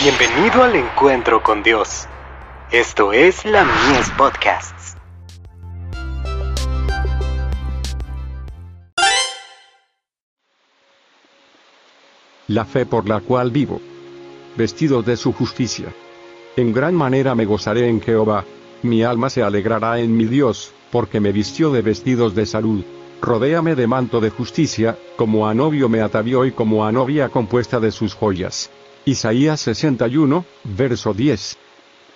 Bienvenido al encuentro con Dios. Esto es la Mies Podcasts. La fe por la cual vivo. Vestido de su justicia. En gran manera me gozaré en Jehová. Mi alma se alegrará en mi Dios, porque me vistió de vestidos de salud. Rodéame de manto de justicia, como a novio me atavió y como a novia compuesta de sus joyas. Isaías 61, verso 10.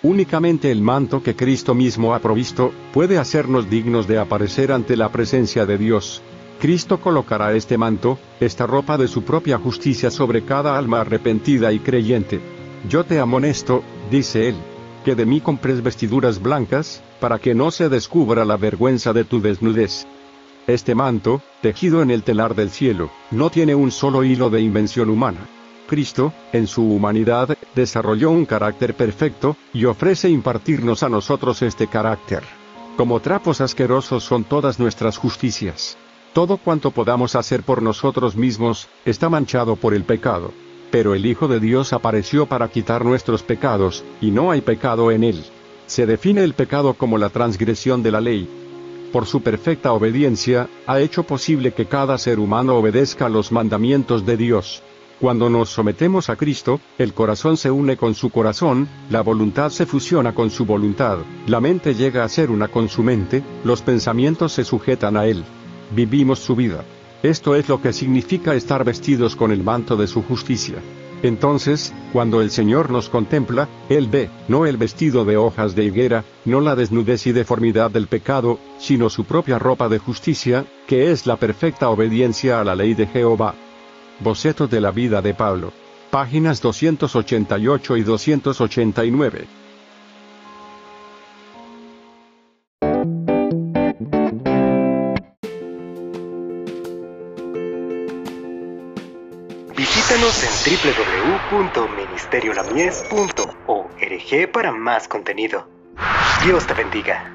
Únicamente el manto que Cristo mismo ha provisto, puede hacernos dignos de aparecer ante la presencia de Dios. Cristo colocará este manto, esta ropa de su propia justicia sobre cada alma arrepentida y creyente. Yo te amonesto, dice él, que de mí compres vestiduras blancas, para que no se descubra la vergüenza de tu desnudez. Este manto, tejido en el telar del cielo, no tiene un solo hilo de invención humana. Cristo, en su humanidad, desarrolló un carácter perfecto, y ofrece impartirnos a nosotros este carácter. Como trapos asquerosos son todas nuestras justicias. Todo cuanto podamos hacer por nosotros mismos, está manchado por el pecado. Pero el Hijo de Dios apareció para quitar nuestros pecados, y no hay pecado en él. Se define el pecado como la transgresión de la ley. Por su perfecta obediencia, ha hecho posible que cada ser humano obedezca los mandamientos de Dios. Cuando nos sometemos a Cristo, el corazón se une con su corazón, la voluntad se fusiona con su voluntad, la mente llega a ser una con su mente, los pensamientos se sujetan a Él. Vivimos su vida. Esto es lo que significa estar vestidos con el manto de su justicia. Entonces, cuando el Señor nos contempla, Él ve, no el vestido de hojas de higuera, no la desnudez y deformidad del pecado, sino su propia ropa de justicia, que es la perfecta obediencia a la ley de Jehová. Boceto de la vida de Pablo. Páginas 288 y 289. Visítanos en www.ministeriolamies.org para más contenido. Dios te bendiga.